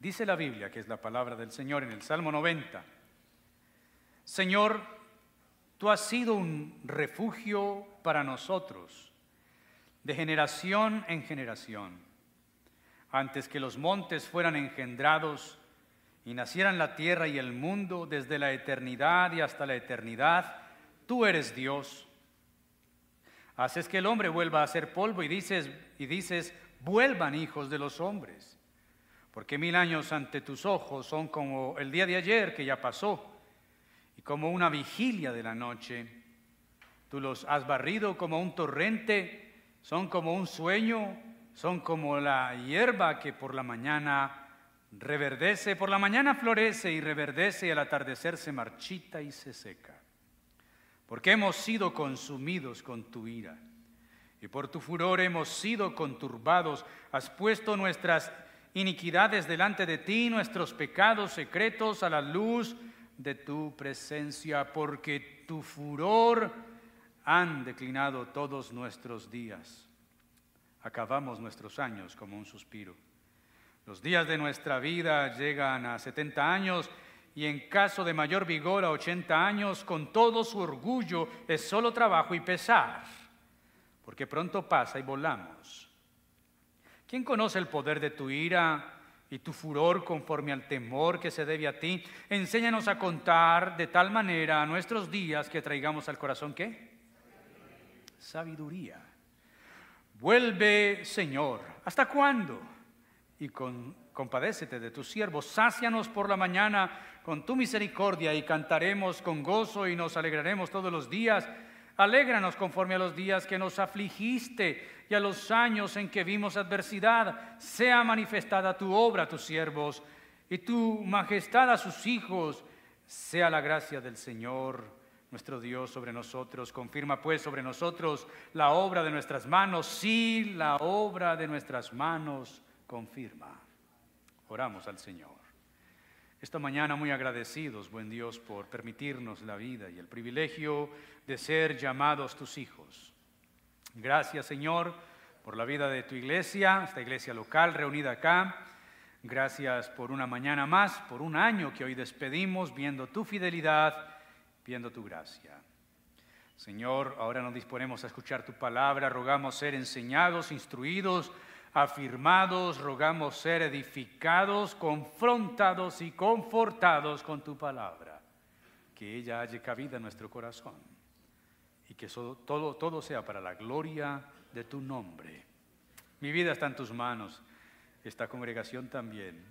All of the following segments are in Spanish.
Dice la Biblia, que es la palabra del Señor en el Salmo 90. Señor, tú has sido un refugio para nosotros, de generación en generación. Antes que los montes fueran engendrados y nacieran la tierra y el mundo, desde la eternidad y hasta la eternidad, tú eres Dios. Haces que el hombre vuelva a ser polvo y dices, y dices, vuelvan hijos de los hombres porque mil años ante tus ojos son como el día de ayer que ya pasó, y como una vigilia de la noche. Tú los has barrido como un torrente, son como un sueño, son como la hierba que por la mañana reverdece, por la mañana florece y reverdece y al atardecer se marchita y se seca. Porque hemos sido consumidos con tu ira y por tu furor hemos sido conturbados, has puesto nuestras iniquidades delante de ti, nuestros pecados secretos a la luz de tu presencia, porque tu furor han declinado todos nuestros días. Acabamos nuestros años como un suspiro. Los días de nuestra vida llegan a 70 años y en caso de mayor vigor a 80 años, con todo su orgullo es solo trabajo y pesar, porque pronto pasa y volamos. ¿Quién conoce el poder de tu ira y tu furor conforme al temor que se debe a ti? Enséñanos a contar de tal manera nuestros días que traigamos al corazón qué? Sabiduría. Vuelve, Señor. ¿Hasta cuándo? Y con, compadécete de tus siervos. Sácianos por la mañana con tu misericordia y cantaremos con gozo y nos alegraremos todos los días Alégranos conforme a los días que nos afligiste y a los años en que vimos adversidad. Sea manifestada tu obra a tus siervos y tu majestad a sus hijos. Sea la gracia del Señor nuestro Dios sobre nosotros. Confirma pues sobre nosotros la obra de nuestras manos. Sí, la obra de nuestras manos confirma. Oramos al Señor. Esta mañana muy agradecidos, buen Dios, por permitirnos la vida y el privilegio de ser llamados tus hijos. Gracias, Señor, por la vida de tu iglesia, esta iglesia local reunida acá. Gracias por una mañana más, por un año que hoy despedimos, viendo tu fidelidad, viendo tu gracia. Señor, ahora nos disponemos a escuchar tu palabra, rogamos ser enseñados, instruidos, afirmados, rogamos ser edificados, confrontados y confortados con tu palabra. Que ella haya cabida en nuestro corazón y que todo, sea para la gloria de tu nombre. Mi vida está en tus manos, esta congregación también.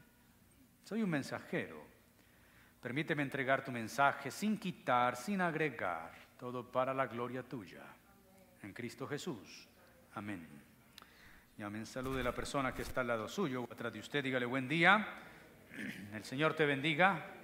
Soy un mensajero. Permíteme entregar tu mensaje sin quitar, sin agregar, todo para la gloria tuya. En Cristo Jesús. Amén. Y amén. Salude a la persona que está al lado suyo o atrás de usted. Dígale buen día. El Señor te bendiga.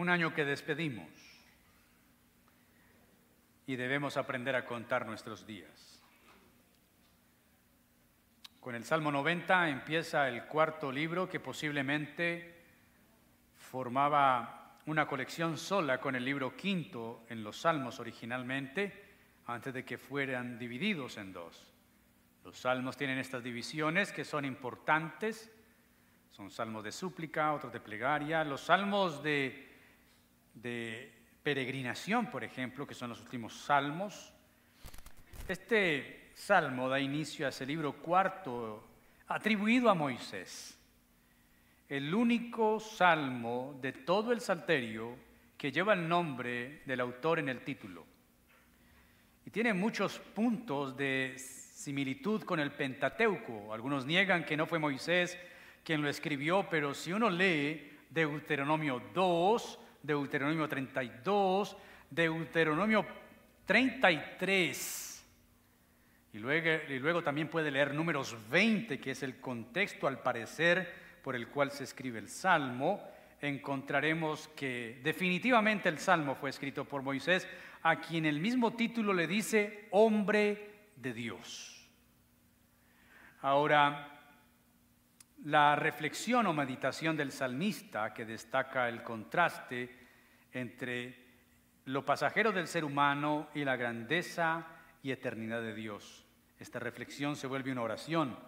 Un año que despedimos y debemos aprender a contar nuestros días. Con el Salmo 90 empieza el cuarto libro que posiblemente formaba una colección sola con el libro quinto en los Salmos originalmente, antes de que fueran divididos en dos. Los salmos tienen estas divisiones que son importantes, son salmos de súplica, otros de plegaria, los salmos de de peregrinación, por ejemplo, que son los últimos salmos. Este salmo da inicio a ese libro cuarto atribuido a Moisés, el único salmo de todo el salterio que lleva el nombre del autor en el título. Y tiene muchos puntos de similitud con el Pentateuco. Algunos niegan que no fue Moisés quien lo escribió, pero si uno lee Deuteronomio 2, Deuteronomio 32, Deuteronomio 33. Y luego, y luego también puede leer números 20, que es el contexto al parecer por el cual se escribe el Salmo. encontraremos que definitivamente el Salmo fue escrito por Moisés, a quien el mismo título le dice hombre de Dios. Ahora, la reflexión o meditación del salmista que destaca el contraste entre lo pasajero del ser humano y la grandeza y eternidad de Dios. Esta reflexión se vuelve una oración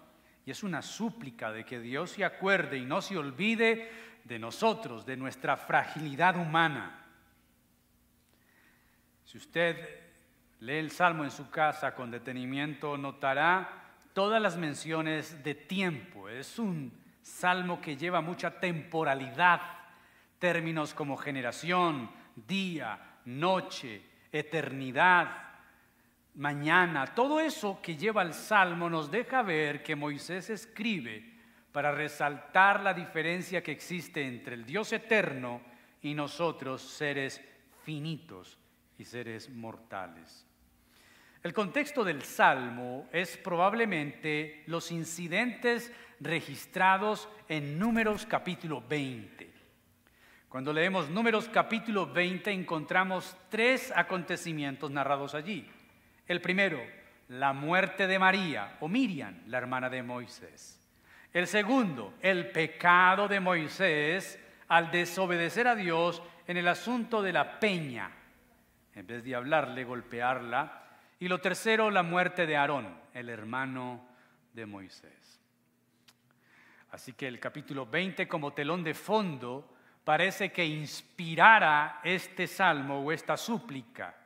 y es una súplica de que Dios se acuerde y no se olvide de nosotros, de nuestra fragilidad humana. Si usted lee el Salmo en su casa con detenimiento, notará todas las menciones de tiempo. Es un salmo que lleva mucha temporalidad, términos como generación, día, noche, eternidad, mañana. Todo eso que lleva el salmo nos deja ver que Moisés escribe para resaltar la diferencia que existe entre el Dios eterno y nosotros, seres finitos y seres mortales. El contexto del Salmo es probablemente los incidentes registrados en Números capítulo 20. Cuando leemos Números capítulo 20 encontramos tres acontecimientos narrados allí. El primero, la muerte de María o Miriam, la hermana de Moisés. El segundo, el pecado de Moisés al desobedecer a Dios en el asunto de la peña. En vez de hablarle, golpearla y lo tercero, la muerte de Aarón, el hermano de Moisés. Así que el capítulo 20 como telón de fondo parece que inspirara este salmo o esta súplica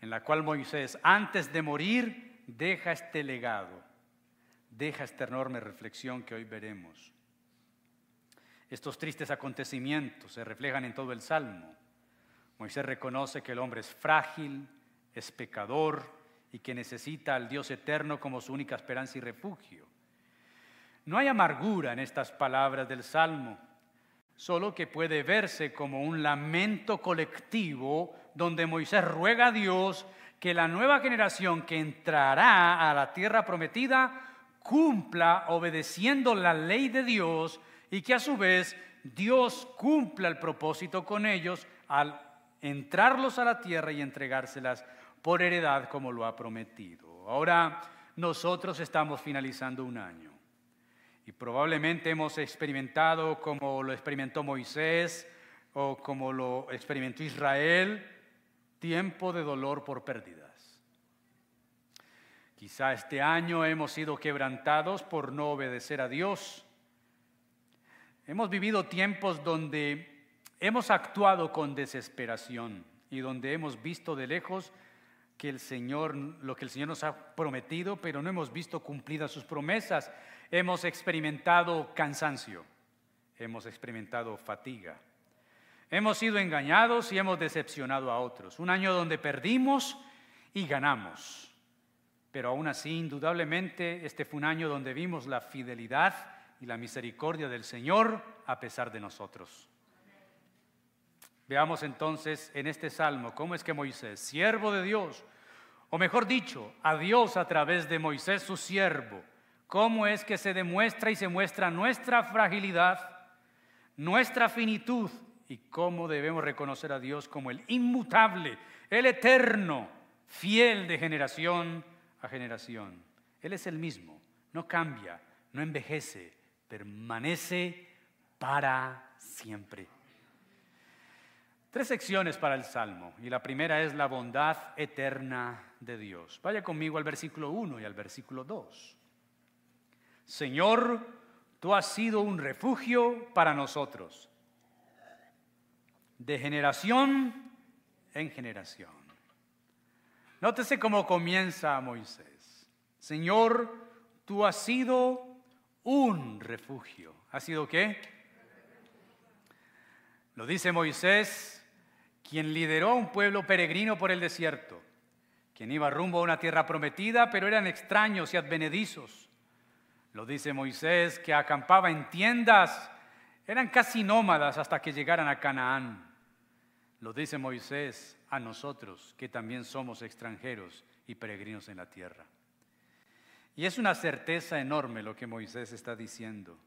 en la cual Moisés antes de morir deja este legado, deja esta enorme reflexión que hoy veremos. Estos tristes acontecimientos se reflejan en todo el salmo. Moisés reconoce que el hombre es frágil, es pecador, y que necesita al Dios eterno como su única esperanza y refugio. No hay amargura en estas palabras del Salmo, solo que puede verse como un lamento colectivo donde Moisés ruega a Dios que la nueva generación que entrará a la tierra prometida cumpla obedeciendo la ley de Dios y que a su vez Dios cumpla el propósito con ellos al entrarlos a la tierra y entregárselas por heredad como lo ha prometido. Ahora nosotros estamos finalizando un año y probablemente hemos experimentado como lo experimentó Moisés o como lo experimentó Israel, tiempo de dolor por pérdidas. Quizá este año hemos sido quebrantados por no obedecer a Dios. Hemos vivido tiempos donde hemos actuado con desesperación y donde hemos visto de lejos que el Señor, lo que el Señor nos ha prometido, pero no hemos visto cumplidas sus promesas. Hemos experimentado cansancio, hemos experimentado fatiga. Hemos sido engañados y hemos decepcionado a otros. Un año donde perdimos y ganamos. Pero aún así, indudablemente, este fue un año donde vimos la fidelidad y la misericordia del Señor a pesar de nosotros. Veamos entonces en este salmo cómo es que Moisés, siervo de Dios, o mejor dicho, a Dios a través de Moisés su siervo, cómo es que se demuestra y se muestra nuestra fragilidad, nuestra finitud y cómo debemos reconocer a Dios como el inmutable, el eterno, fiel de generación a generación. Él es el mismo, no cambia, no envejece, permanece para siempre. Tres secciones para el Salmo y la primera es la bondad eterna de Dios. Vaya conmigo al versículo 1 y al versículo 2. Señor, tú has sido un refugio para nosotros, de generación en generación. Nótese cómo comienza Moisés. Señor, tú has sido un refugio. ¿Ha sido qué? Lo dice Moisés quien lideró un pueblo peregrino por el desierto, quien iba rumbo a una tierra prometida, pero eran extraños y advenedizos. Lo dice Moisés, que acampaba en tiendas, eran casi nómadas hasta que llegaran a Canaán. Lo dice Moisés a nosotros, que también somos extranjeros y peregrinos en la tierra. Y es una certeza enorme lo que Moisés está diciendo.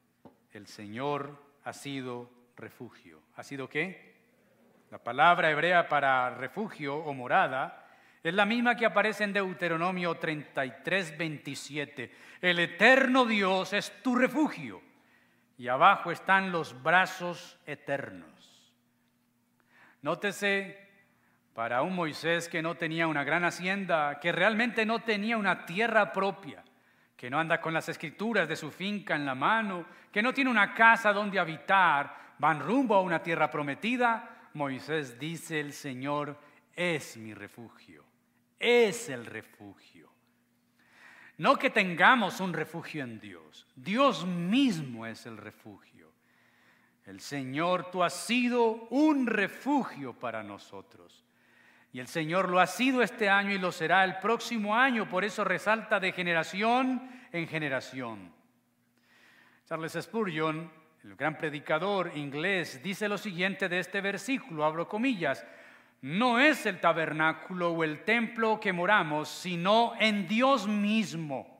El Señor ha sido refugio. ¿Ha sido qué? La palabra hebrea para refugio o morada es la misma que aparece en Deuteronomio 33, 27. El eterno Dios es tu refugio y abajo están los brazos eternos. Nótese, para un Moisés que no tenía una gran hacienda, que realmente no tenía una tierra propia, que no anda con las escrituras de su finca en la mano, que no tiene una casa donde habitar, van rumbo a una tierra prometida, Moisés dice, el Señor es mi refugio es el refugio. No que tengamos un refugio en Dios, Dios mismo es el refugio. El Señor, tú has sido un refugio para nosotros. Y el Señor lo ha sido este año y lo será el próximo año, por eso resalta de generación en generación. Charles Spurgeon, el gran predicador inglés, dice lo siguiente de este versículo, abro comillas, no es el tabernáculo o el templo que moramos, sino en Dios mismo.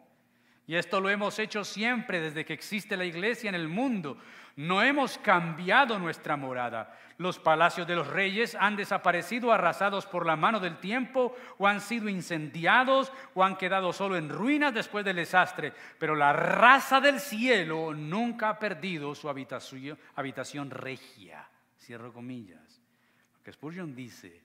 Y esto lo hemos hecho siempre desde que existe la iglesia en el mundo. No hemos cambiado nuestra morada. Los palacios de los reyes han desaparecido arrasados por la mano del tiempo o han sido incendiados o han quedado solo en ruinas después del desastre. Pero la raza del cielo nunca ha perdido su habitación, regia. Cierro comillas. Spurgeon dice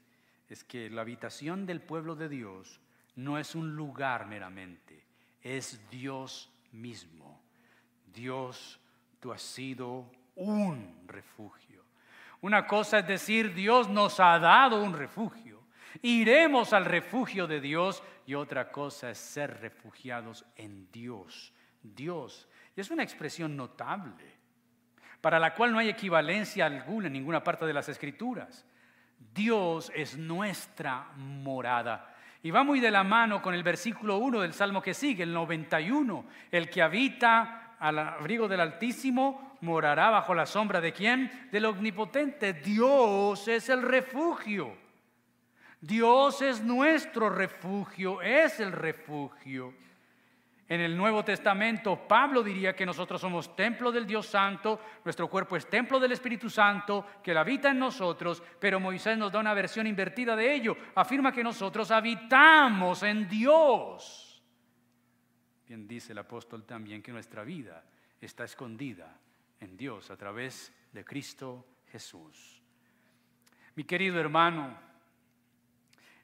es que la habitación del pueblo de Dios no es un lugar meramente, es Dios mismo. Dios, tú has sido un refugio. Una cosa es decir, Dios nos ha dado un refugio. Iremos al refugio de Dios y otra cosa es ser refugiados en Dios. Dios. Y es una expresión notable, para la cual no hay equivalencia alguna en ninguna parte de las escrituras. Dios es nuestra morada. Y va muy de la mano con el versículo 1 del Salmo que sigue, el 91. El que habita al abrigo del Altísimo morará bajo la sombra de quién? Del Omnipotente. Dios es el refugio. Dios es nuestro refugio, es el refugio. En el Nuevo Testamento, Pablo diría que nosotros somos templo del Dios Santo, nuestro cuerpo es templo del Espíritu Santo, que habita en nosotros, pero Moisés nos da una versión invertida de ello. Afirma que nosotros habitamos en Dios. Bien dice el apóstol también que nuestra vida está escondida en Dios a través de Cristo Jesús. Mi querido hermano,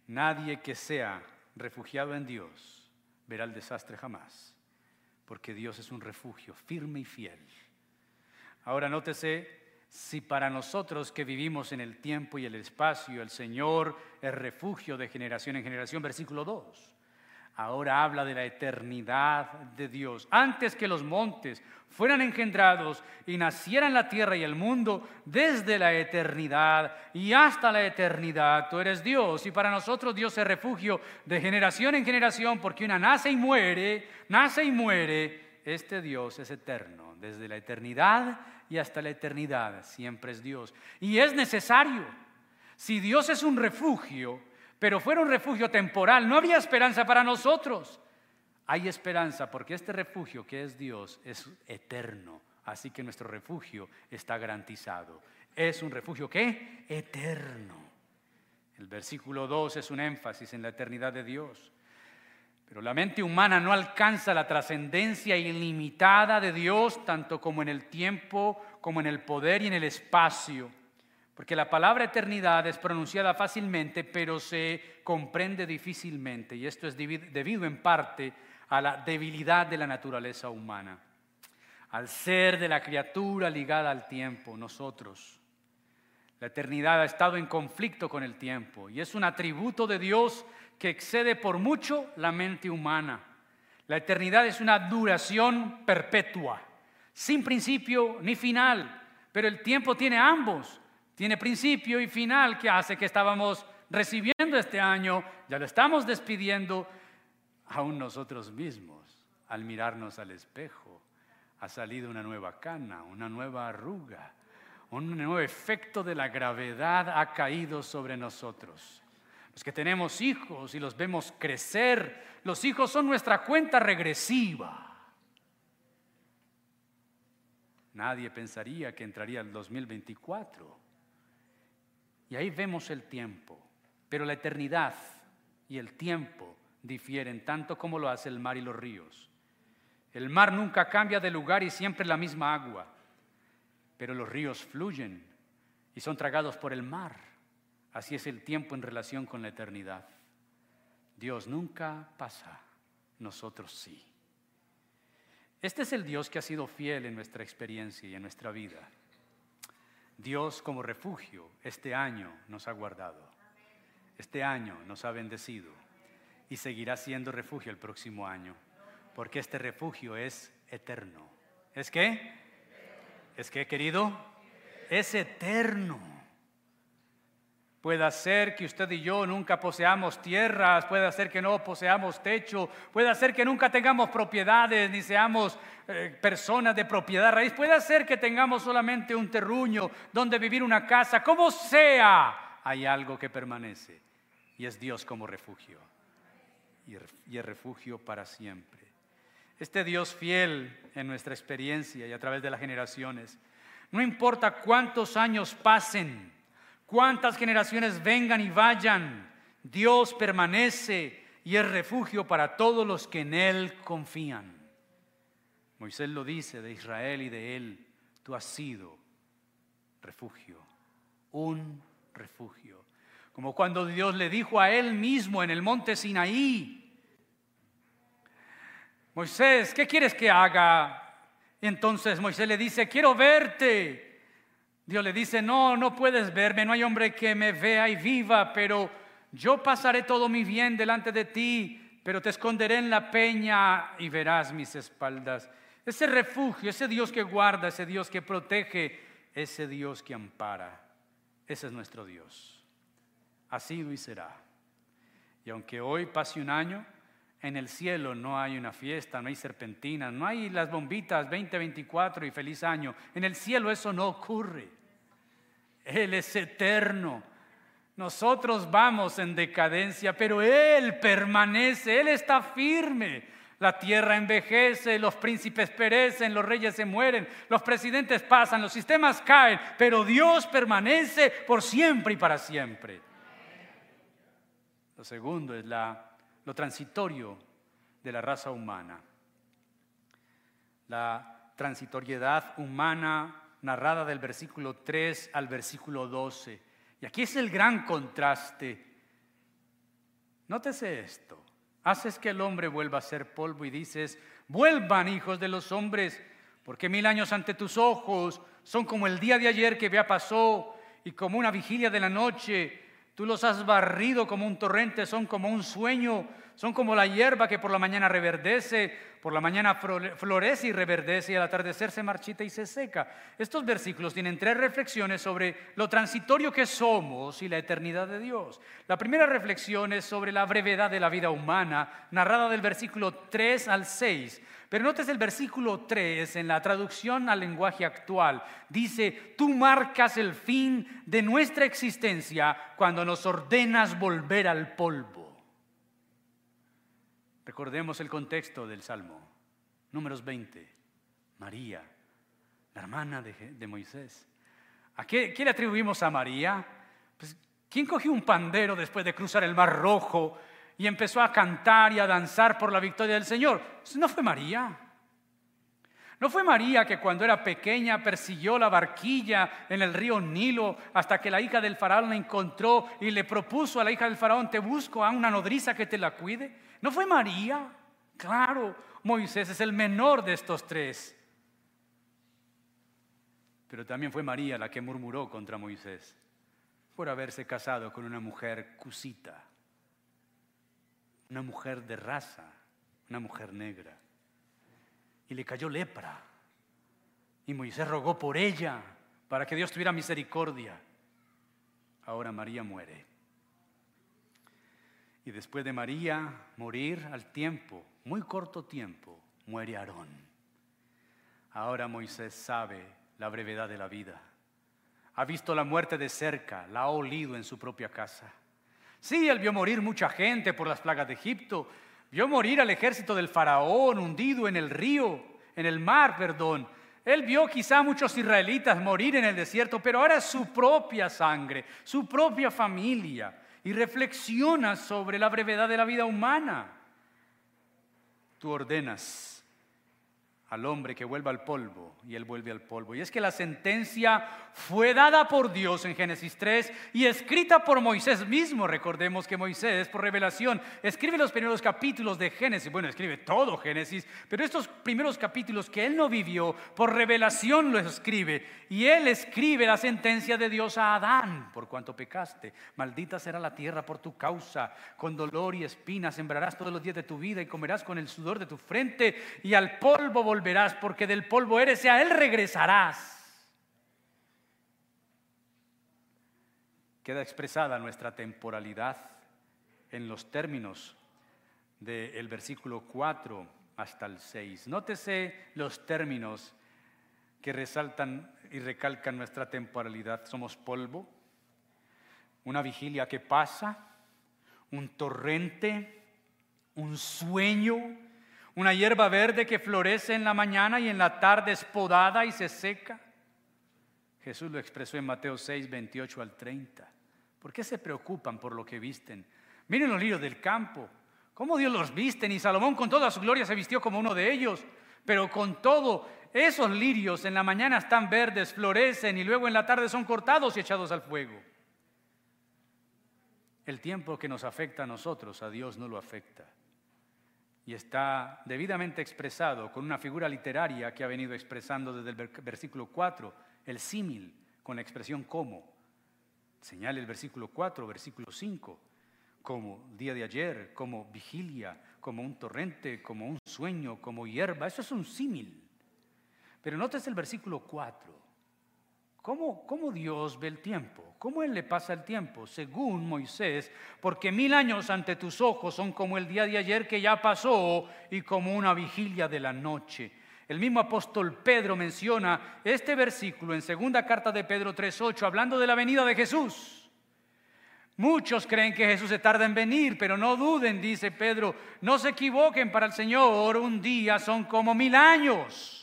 nadie que sea refugiado en Dios, verá el desastre jamás, porque Dios es un refugio firme y fiel. Ahora nótese, si para nosotros que vivimos en el tiempo y el espacio, el Señor es refugio de generación en generación, versículo 2. Ahora habla de la eternidad de Dios. Antes que los montes fueran engendrados y nacieran la tierra y el mundo, desde la eternidad y hasta la eternidad, tú eres Dios. Y para nosotros Dios es refugio de generación en generación, porque una nace y muere, nace y muere. Este Dios es eterno, desde la eternidad y hasta la eternidad. Siempre es Dios. Y es necesario. Si Dios es un refugio, pero fuera un refugio temporal, no había esperanza para nosotros. Hay esperanza porque este refugio que es Dios es eterno, así que nuestro refugio está garantizado. Es un refugio que eterno. El versículo 2 es un énfasis en la eternidad de Dios. Pero la mente humana no alcanza la trascendencia ilimitada de Dios, tanto como en el tiempo, como en el poder y en el espacio. Porque la palabra eternidad es pronunciada fácilmente, pero se comprende difícilmente. Y esto es debido en parte a la debilidad de la naturaleza humana, al ser de la criatura ligada al tiempo, nosotros. La eternidad ha estado en conflicto con el tiempo y es un atributo de Dios que excede por mucho la mente humana. La eternidad es una duración perpetua, sin principio ni final, pero el tiempo tiene ambos tiene principio y final que hace que estábamos recibiendo este año, ya lo estamos despidiendo, aún nosotros mismos, al mirarnos al espejo, ha salido una nueva cana, una nueva arruga, un nuevo efecto de la gravedad ha caído sobre nosotros. Los que tenemos hijos y los vemos crecer, los hijos son nuestra cuenta regresiva Nadie pensaría que entraría el 2024. Y ahí vemos el tiempo. Pero la eternidad y el tiempo difieren tanto como lo hace el mar y los ríos. El mar nunca cambia de lugar y siempre la misma agua, pero los ríos fluyen y son tragados por el mar. Así es el tiempo en relación con la eternidad. Dios nunca pasa, nosotros sí. Este es el Dios que ha sido fiel en nuestra experiencia y en nuestra vida. Dios como refugio este año nos ha guardado. Este año nos ha bendecido y seguirá siendo refugio el próximo año, porque este refugio es eterno. ¿Es qué? ¿Es qué, querido? Es eterno. Puede ser que usted y yo nunca poseamos tierras, puede ser que no poseamos techo, puede ser que nunca tengamos propiedades ni seamos eh, personas de propiedad raíz, puede ser que tengamos solamente un terruño donde vivir una casa, como sea, hay algo que permanece y es Dios como refugio y es refugio para siempre. Este Dios fiel en nuestra experiencia y a través de las generaciones, no importa cuántos años pasen, cuántas generaciones vengan y vayan, Dios permanece y es refugio para todos los que en Él confían. Moisés lo dice de Israel y de Él, tú has sido refugio, un refugio. Como cuando Dios le dijo a Él mismo en el monte Sinaí, Moisés, ¿qué quieres que haga? Entonces Moisés le dice, quiero verte. Dios le dice, no, no puedes verme, no hay hombre que me vea y viva, pero yo pasaré todo mi bien delante de ti, pero te esconderé en la peña y verás mis espaldas. Ese refugio, ese Dios que guarda, ese Dios que protege, ese Dios que ampara, ese es nuestro Dios. Sido y será. Y aunque hoy pase un año, en el cielo no hay una fiesta, no hay serpentinas, no hay las bombitas 2024 y feliz año. En el cielo eso no ocurre. Él es eterno. Nosotros vamos en decadencia, pero Él permanece, Él está firme. La tierra envejece, los príncipes perecen, los reyes se mueren, los presidentes pasan, los sistemas caen, pero Dios permanece por siempre y para siempre. Lo segundo es la, lo transitorio de la raza humana. La transitoriedad humana narrada del versículo 3 al versículo 12. Y aquí es el gran contraste. Nótese esto. Haces que el hombre vuelva a ser polvo y dices, vuelvan hijos de los hombres, porque mil años ante tus ojos son como el día de ayer que ya pasó y como una vigilia de la noche. Tú los has barrido como un torrente, son como un sueño, son como la hierba que por la mañana reverdece, por la mañana florece y reverdece y al atardecer se marchita y se seca. Estos versículos tienen tres reflexiones sobre lo transitorio que somos y la eternidad de Dios. La primera reflexión es sobre la brevedad de la vida humana, narrada del versículo 3 al 6. Pero notes el versículo 3 en la traducción al lenguaje actual. Dice, tú marcas el fin de nuestra existencia cuando nos ordenas volver al polvo. Recordemos el contexto del Salmo, números 20. María, la hermana de, Moisés. ¿A qué, le atribuimos a María? Pues, ¿Quién cogió un pandero después de cruzar el Mar Rojo y empezó a cantar y a danzar por la victoria del Señor? Pues, no fue María. ¿No fue María que cuando era pequeña persiguió la barquilla en el río Nilo hasta que la hija del faraón la encontró y le propuso a la hija del faraón, te busco a una nodriza que te la cuide? ¿No fue María? Claro, Moisés es el menor de estos tres. Pero también fue María la que murmuró contra Moisés por haberse casado con una mujer cusita, una mujer de raza, una mujer negra. Y le cayó lepra. Y Moisés rogó por ella para que Dios tuviera misericordia. Ahora María muere. Y después de María morir al tiempo, muy corto tiempo, muere Aarón. Ahora Moisés sabe la brevedad de la vida. Ha visto la muerte de cerca, la ha olido en su propia casa. Sí, él vio morir mucha gente por las plagas de Egipto, vio morir al ejército del faraón hundido en el río, en el mar, perdón, Él vio quizá muchos israelitas morir en el desierto, pero ahora es su propia sangre, su propia familia, y reflexiona sobre la brevedad de la vida humana. Tú ordenas al hombre que vuelva al polvo y él vuelve al polvo. Y es que la sentencia fue dada por Dios en Génesis 3 y escrita por Moisés mismo. Recordemos que Moisés, por revelación, escribe los primeros capítulos de Génesis. Bueno, escribe todo Génesis, pero estos primeros capítulos que él no vivió, por revelación los escribe. Y él escribe la sentencia de Dios a Adán, por cuanto pecaste. Maldita será la tierra por tu causa. Con dolor y espinas sembrarás todos los días de tu vida y comerás con el sudor de tu frente y al polvo volverás volverás, porque del polvo eres y a él regresarás. Queda expresada nuestra temporalidad en los términos del versículo 4 hasta el 6. Nótese los términos que resaltan y recalcan nuestra temporalidad. Somos polvo, una vigilia que pasa, un torrente, un sueño, una hierba verde que florece en la mañana y en la tarde es podada y se seca. Jesús lo expresó en Mateo 6, 28 al 30. ¿Por qué se preocupan por lo que visten? Miren los lirios del campo, cómo Dios los visten y Salomón con toda su gloria se vistió como uno de ellos. Pero con todo, esos lirios en la mañana están verdes, florecen y luego en la tarde son cortados y echados al fuego. El tiempo que nos afecta a nosotros, a Dios no lo afecta y está debidamente expresado con una figura literaria que ha venido expresando desde el versículo 4, el símil, con la expresión como. Señala el versículo 4, versículo 5, como día de ayer, como vigilia, como un torrente, como un sueño, como hierba. Eso es un símil. Pero notes el versículo 4. ¿Cómo, ¿Cómo, Dios ve el tiempo? ¿Cómo Él le pasa el tiempo? Según Moisés, porque mil años ante tus ojos son como el día de ayer que ya pasó y como una vigilia de la noche. El mismo apóstol Pedro menciona este versículo en segunda carta de Pedro 3.8, hablando de la venida de Jesús. Muchos creen que Jesús se tarda en venir, pero no duden, dice Pedro, no se equivoquen para el Señor, un día son como mil años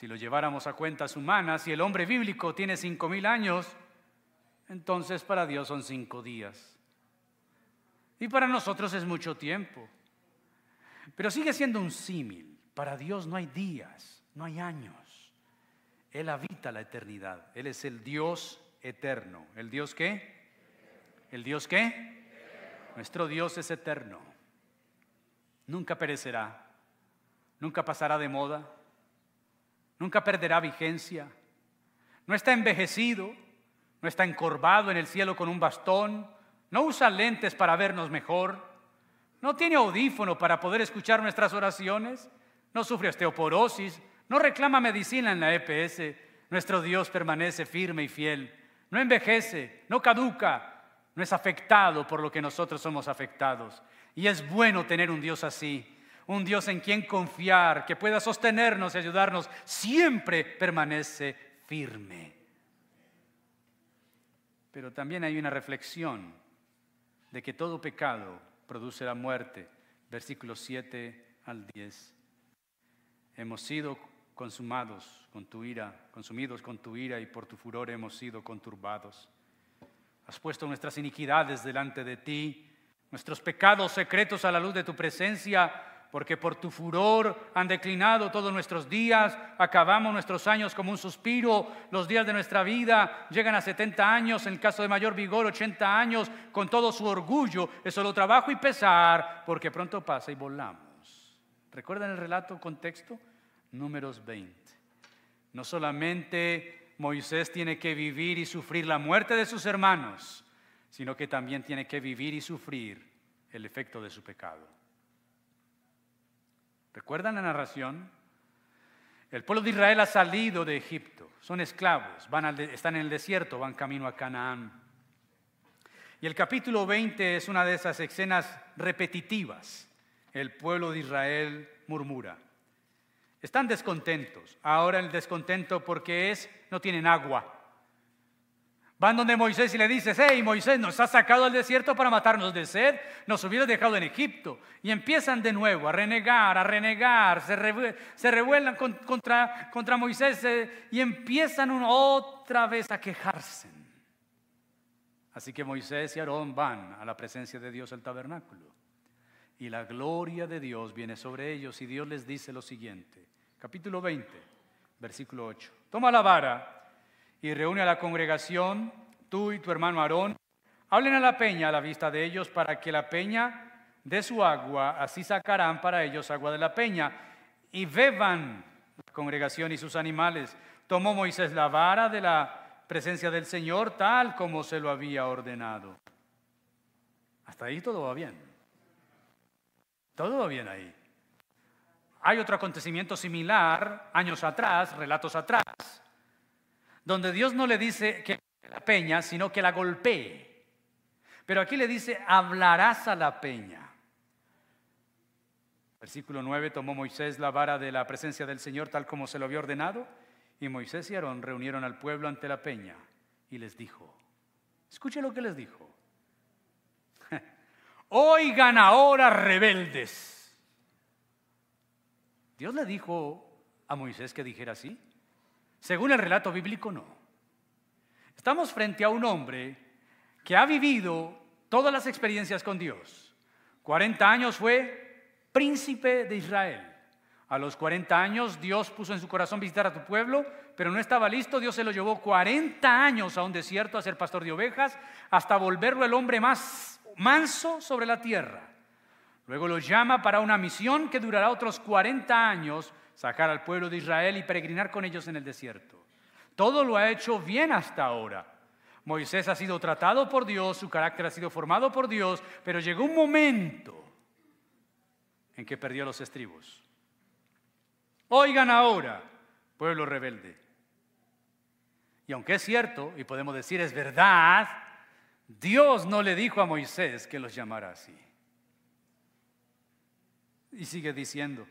Si lo lleváramos a cuentas humanas, si el hombre bíblico tiene cinco mil años, entonces para Dios son cinco días. Y para nosotros es mucho tiempo. Pero sigue siendo un símil. Para Dios no hay días, no hay años. Él habita la eternidad. Él es el Dios eterno. ¿El Dios qué? ¿El Dios qué? Nuestro Dios es eterno. Nunca perecerá. Nunca pasará de moda nunca perderá vigencia. No está envejecido, no está encorvado en el cielo con un bastón, no usa lentes para vernos mejor, no tiene audífono para poder escuchar nuestras oraciones, no sufre osteoporosis, no reclama medicina en la EPS. Nuestro Dios permanece firme y fiel, no envejece, no caduca, no es afectado por lo que nosotros somos afectados. Y es bueno tener un Dios así un Dios en quien confiar, que pueda sostenernos y ayudarnos, siempre permanece firme. Pero también hay una reflexión de que todo pecado produce la muerte. Versículos 7 al 10. Hemos sido consumados con tu ira, consumidos con tu ira y por tu furor hemos sido conturbados. Has puesto nuestras iniquidades delante de ti, nuestros pecados secretos a la luz de tu presencia porque por tu furor han declinado todos nuestros días, acabamos nuestros años como un suspiro, los días de nuestra vida llegan a 70 años, en el caso de mayor vigor 80 años, con todo su orgullo, es solo trabajo y pesar, porque pronto pasa y volamos. ¿Recuerdan el relato, contexto? Números 20. No solamente Moisés tiene que vivir y sufrir la muerte de sus hermanos, sino que también tiene que vivir y sufrir el efecto de su pecado. ¿Recuerdan la narración? El pueblo de Israel ha salido de Egipto, son esclavos, están en el desierto, van camino a Canaán. Y el capítulo 20 es una de esas escenas repetitivas. El pueblo de Israel murmura. Están descontentos. Ahora el descontento porque es no tienen agua. Van donde Moisés y le dices, hey Moisés, nos has sacado al desierto para matarnos de sed, nos hubieras dejado en Egipto. Y empiezan de nuevo a renegar, a renegar, se, revuelan contra, Moisés y empiezan otra vez a quejarse. Así que Moisés y Aarón van a la presencia de Dios al tabernáculo. Y la gloria de Dios viene sobre ellos y Dios les dice lo siguiente. Capítulo 20, versículo 8. Toma la vara y reúne a la congregación, tú y tu hermano Aarón, hablen a la peña a la vista de ellos para que la peña dé su agua, así sacarán para ellos agua de la peña y beban la congregación y sus animales. Tomó Moisés la vara de la presencia del Señor tal como se lo había ordenado. Hasta ahí todo va bien. Todo va bien ahí. Hay otro acontecimiento similar años atrás, relatos atrás, donde Dios no le dice que la peña, sino que la golpee. Pero aquí le dice, hablarás a la peña. Versículo 9, tomó Moisés la vara de la presencia del Señor tal como se lo había ordenado, y Moisés y Aarón reunieron al pueblo ante la peña y les dijo, escuche lo que les dijo, oigan ahora rebeldes. Dios le dijo a Moisés que dijera así. Según el relato bíblico, no. Estamos frente a un hombre que ha vivido todas las experiencias con Dios. 40 años fue príncipe de Israel. A los 40 años Dios puso en su corazón visitar a tu pueblo, pero no estaba listo. Dios se lo llevó 40 años a un desierto a ser pastor de ovejas, hasta volverlo el hombre más manso sobre la tierra. Luego lo llama para una misión que durará otros 40 años sacar al pueblo de Israel y peregrinar con ellos en el desierto. Todo lo ha hecho bien hasta ahora. Moisés ha sido tratado por Dios, su carácter ha sido formado por Dios, pero llegó un momento en que perdió los estribos. Oigan ahora, pueblo rebelde. Y aunque es cierto, y podemos decir es verdad, Dios no le dijo a Moisés que los llamara así. Y sigue diciendo,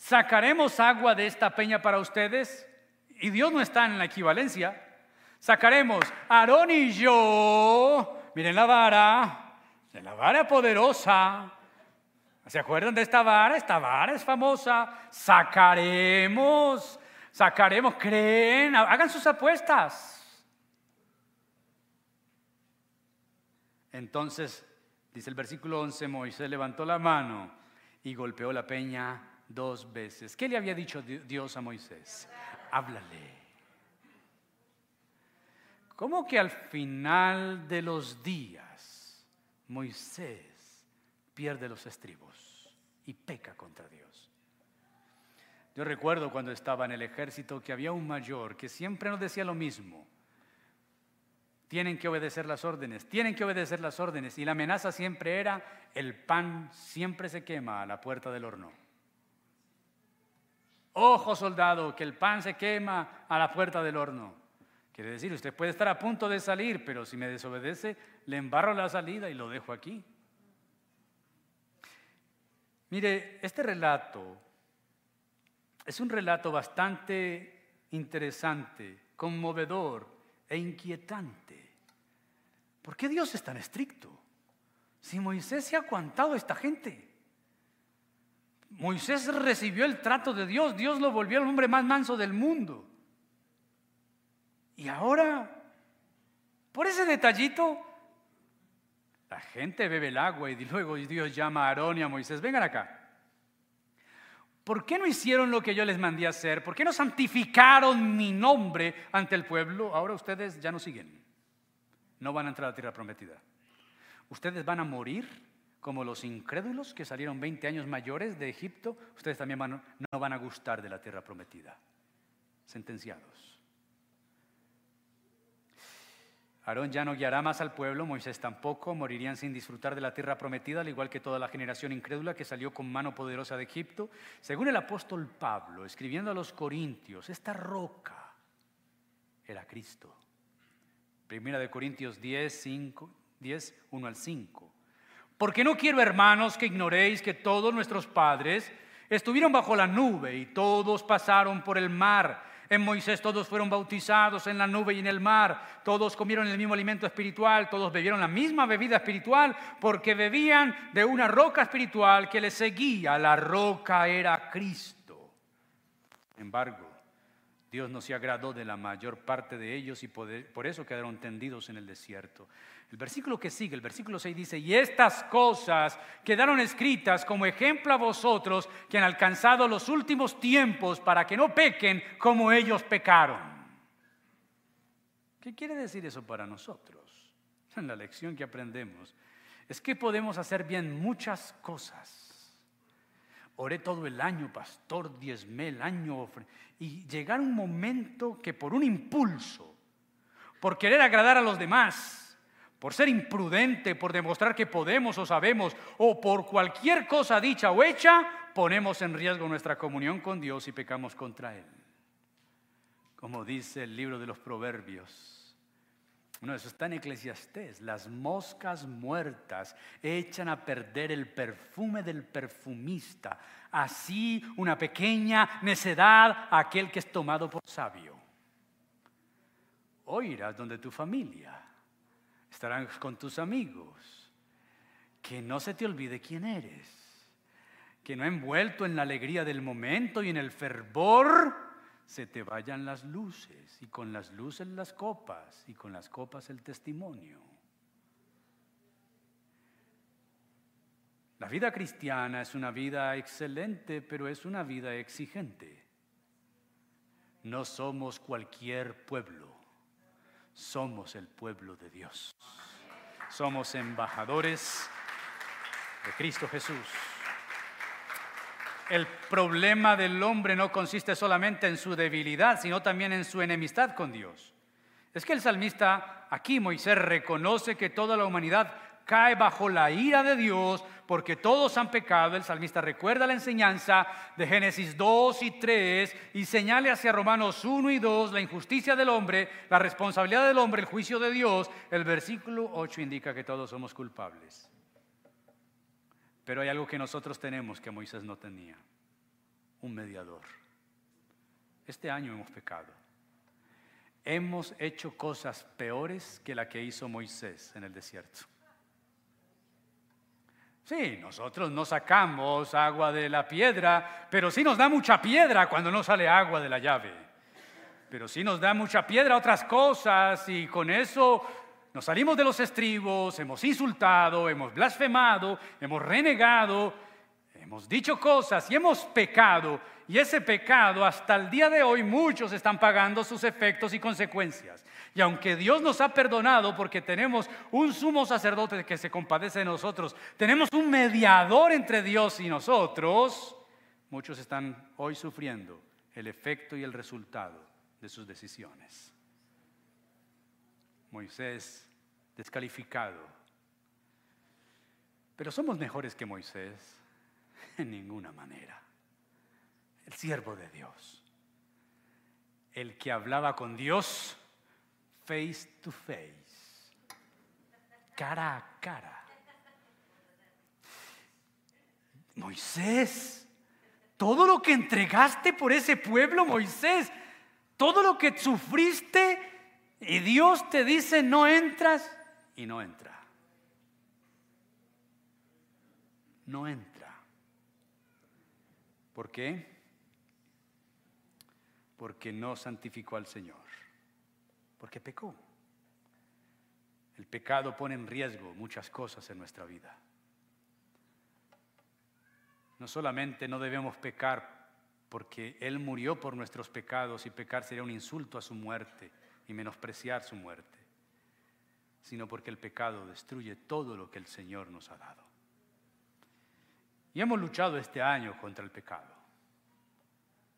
sacaremos agua de esta peña para ustedes. Y Dios no está en la equivalencia. Sacaremos Aarón y yo, miren la vara, la vara poderosa. ¿Se acuerdan de esta vara? Esta vara es famosa. Sacaremos, sacaremos, creen, hagan sus apuestas. Entonces, dice el versículo 11, Moisés levantó la mano y golpeó la peña dos veces. ¿Qué le había dicho Dios a Moisés? Háblale. ¿Cómo que al final de los días Moisés pierde los estribos y peca contra Dios? Yo recuerdo cuando estaba en el ejército que había un mayor que siempre nos decía lo mismo. Tienen que obedecer las órdenes, tienen que obedecer las órdenes. Y la amenaza siempre era, el pan siempre se quema a la puerta del horno. Ojo soldado, que el pan se quema a la puerta del horno. Quiere decir, usted puede estar a punto de salir, pero si me desobedece, le embarro la salida y lo dejo aquí. Mire, este relato es un relato bastante interesante, conmovedor e inquietante. ¿Por qué Dios es tan estricto? Si Moisés se ha aguantado a esta gente. Moisés recibió el trato de Dios, Dios lo volvió el hombre más manso del mundo. Y ahora, por ese detallito, la gente bebe el agua y luego Dios llama a Aarón y a Moisés, vengan acá. ¿Por qué no hicieron lo que yo les mandé hacer? ¿Por qué no santificaron mi nombre ante el pueblo? Ahora ustedes ya no siguen. No van a entrar a la tierra prometida. Ustedes van a morir como los incrédulos que salieron 20 años mayores de Egipto, ustedes también no van a gustar de la tierra prometida. Sentenciados. Aarón ya no guiará más al pueblo, Moisés tampoco, morirían sin disfrutar de la tierra prometida, al igual que toda la generación incrédula que salió con mano poderosa de Egipto. Según el apóstol Pablo, escribiendo a los Corintios, esta roca era Cristo. Primera de Corintios 10, 5, 10, 1 al 5. Porque no quiero, hermanos, que ignoréis que todos nuestros padres estuvieron bajo la nube y todos pasaron por el mar En Moisés todos fueron bautizados en la nube y en el mar, todos comieron el mismo alimento espiritual, todos bebieron la misma bebida espiritual, porque bebían de una roca espiritual que les seguía. La roca era Cristo. Sin embargo, Dios no se agradó de la mayor parte de ellos y por eso quedaron tendidos en el desierto. El versículo que sigue, el versículo 6 dice, y estas cosas quedaron escritas como ejemplo a vosotros que han alcanzado los últimos tiempos para que no pequen como ellos pecaron. ¿Qué quiere decir eso para nosotros? En la lección que aprendemos es que podemos hacer bien muchas cosas Oré todo el año, pastor, diezmé el año. Y llegar un momento que por un impulso, por querer agradar a los demás, por ser imprudente, por demostrar que podemos o sabemos, o por cualquier cosa dicha o hecha, ponemos en riesgo nuestra comunión con Dios y pecamos contra Él. Como dice el libro de los Proverbios. No, eso está en Eclesiastés. Las moscas muertas echan a perder el perfume del perfumista. Así una pequeña necedad a aquel que es tomado por sabio. Hoy irás donde tu familia, estarán con tus amigos. Que no se te olvide quién eres. Que no envuelto en la alegría del momento y en el fervor se te vayan las luces y con las luces las copas y con las copas el testimonio. La vida cristiana es una vida excelente, pero es una vida exigente. No somos cualquier pueblo, somos el pueblo de Dios. Somos embajadores de Cristo Jesús. El problema del hombre no consiste solamente en su debilidad, sino también en su enemistad con Dios. Es que el salmista, aquí Moisés reconoce que toda la humanidad cae bajo la ira de Dios porque todos han pecado. El salmista recuerda la enseñanza de Génesis 2 y 3 y señale hacia Romanos 1 y 2 la injusticia del hombre, la responsabilidad del hombre, el juicio de Dios. El versículo 8 indica que todos somos culpables. Pero hay algo que nosotros tenemos que Moisés no tenía, un mediador. Este año hemos pecado. Hemos hecho cosas peores que la que hizo Moisés en el desierto. Sí, nosotros no sacamos agua de la piedra, pero sí nos da mucha piedra cuando no sale agua de la llave. Pero sí nos da mucha piedra otras cosas y con eso nos salimos de los estribos, hemos insultado, hemos blasfemado, hemos renegado, hemos dicho cosas y hemos pecado. Y ese pecado hasta el día de hoy muchos están pagando sus efectos y consecuencias. Y aunque Dios nos ha perdonado porque tenemos un sumo sacerdote que se compadece de nosotros, tenemos un mediador entre Dios y nosotros, muchos están hoy sufriendo el efecto y el resultado de sus decisiones. Moisés descalificado. Pero somos mejores que Moisés en ninguna manera. El siervo de Dios, el que hablaba con Dios face to face, cara a cara. Moisés, todo lo que entregaste por ese pueblo, Moisés, todo lo que sufriste, y Dios te dice, no entras y no entra. No entra. ¿Por qué? Porque no santificó al Señor. Porque pecó. El pecado pone en riesgo muchas cosas en nuestra vida. No solamente no debemos pecar porque Él murió por nuestros pecados y pecar sería un insulto a su muerte y menospreciar su muerte, sino porque el pecado destruye todo lo que el Señor nos ha dado. Y hemos luchado este año contra el pecado.